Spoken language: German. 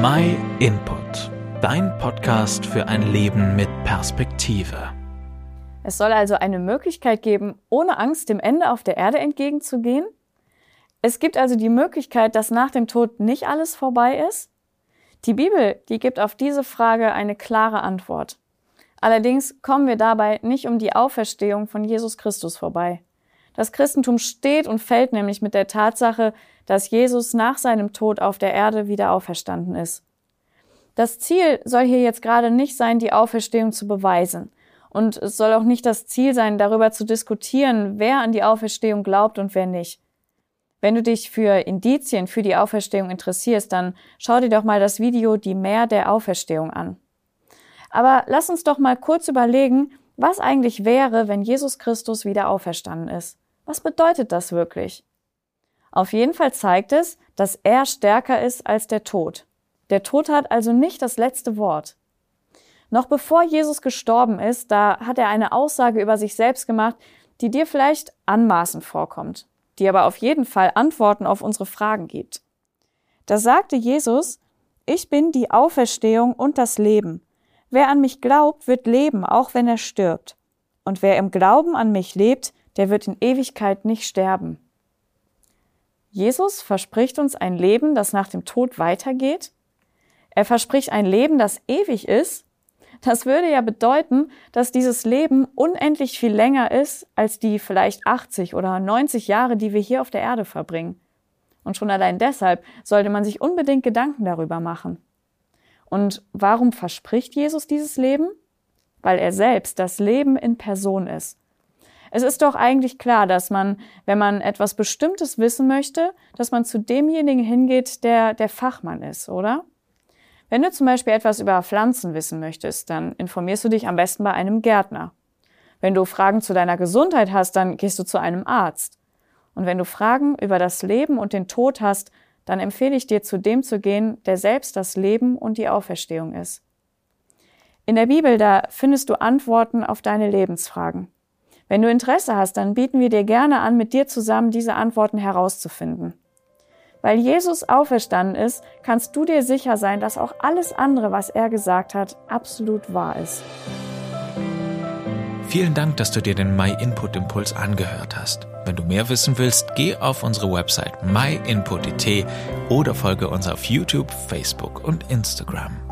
My Input, dein Podcast für ein Leben mit Perspektive. Es soll also eine Möglichkeit geben, ohne Angst dem Ende auf der Erde entgegenzugehen? Es gibt also die Möglichkeit, dass nach dem Tod nicht alles vorbei ist? Die Bibel, die gibt auf diese Frage eine klare Antwort. Allerdings kommen wir dabei nicht um die Auferstehung von Jesus Christus vorbei. Das Christentum steht und fällt nämlich mit der Tatsache, dass Jesus nach seinem Tod auf der Erde wieder auferstanden ist. Das Ziel soll hier jetzt gerade nicht sein, die Auferstehung zu beweisen. Und es soll auch nicht das Ziel sein, darüber zu diskutieren, wer an die Auferstehung glaubt und wer nicht. Wenn du dich für Indizien für die Auferstehung interessierst, dann schau dir doch mal das Video Die Mehr der Auferstehung an. Aber lass uns doch mal kurz überlegen, was eigentlich wäre, wenn Jesus Christus wieder auferstanden ist. Was bedeutet das wirklich? Auf jeden Fall zeigt es, dass er stärker ist als der Tod. Der Tod hat also nicht das letzte Wort. Noch bevor Jesus gestorben ist, da hat er eine Aussage über sich selbst gemacht, die dir vielleicht anmaßend vorkommt, die aber auf jeden Fall Antworten auf unsere Fragen gibt. Da sagte Jesus, ich bin die Auferstehung und das Leben. Wer an mich glaubt, wird leben, auch wenn er stirbt. Und wer im Glauben an mich lebt, der wird in Ewigkeit nicht sterben. Jesus verspricht uns ein Leben, das nach dem Tod weitergeht. Er verspricht ein Leben, das ewig ist. Das würde ja bedeuten, dass dieses Leben unendlich viel länger ist als die vielleicht 80 oder 90 Jahre, die wir hier auf der Erde verbringen. Und schon allein deshalb sollte man sich unbedingt Gedanken darüber machen. Und warum verspricht Jesus dieses Leben? Weil er selbst das Leben in Person ist. Es ist doch eigentlich klar, dass man, wenn man etwas Bestimmtes wissen möchte, dass man zu demjenigen hingeht, der der Fachmann ist, oder? Wenn du zum Beispiel etwas über Pflanzen wissen möchtest, dann informierst du dich am besten bei einem Gärtner. Wenn du Fragen zu deiner Gesundheit hast, dann gehst du zu einem Arzt. Und wenn du Fragen über das Leben und den Tod hast, dann empfehle ich dir zu dem zu gehen, der selbst das Leben und die Auferstehung ist. In der Bibel, da findest du Antworten auf deine Lebensfragen. Wenn du Interesse hast, dann bieten wir dir gerne an, mit dir zusammen diese Antworten herauszufinden. Weil Jesus auferstanden ist, kannst du dir sicher sein, dass auch alles andere, was er gesagt hat, absolut wahr ist. Vielen Dank, dass du dir den My Input Impuls angehört hast. Wenn du mehr wissen willst, geh auf unsere Website myinput.it oder folge uns auf YouTube, Facebook und Instagram.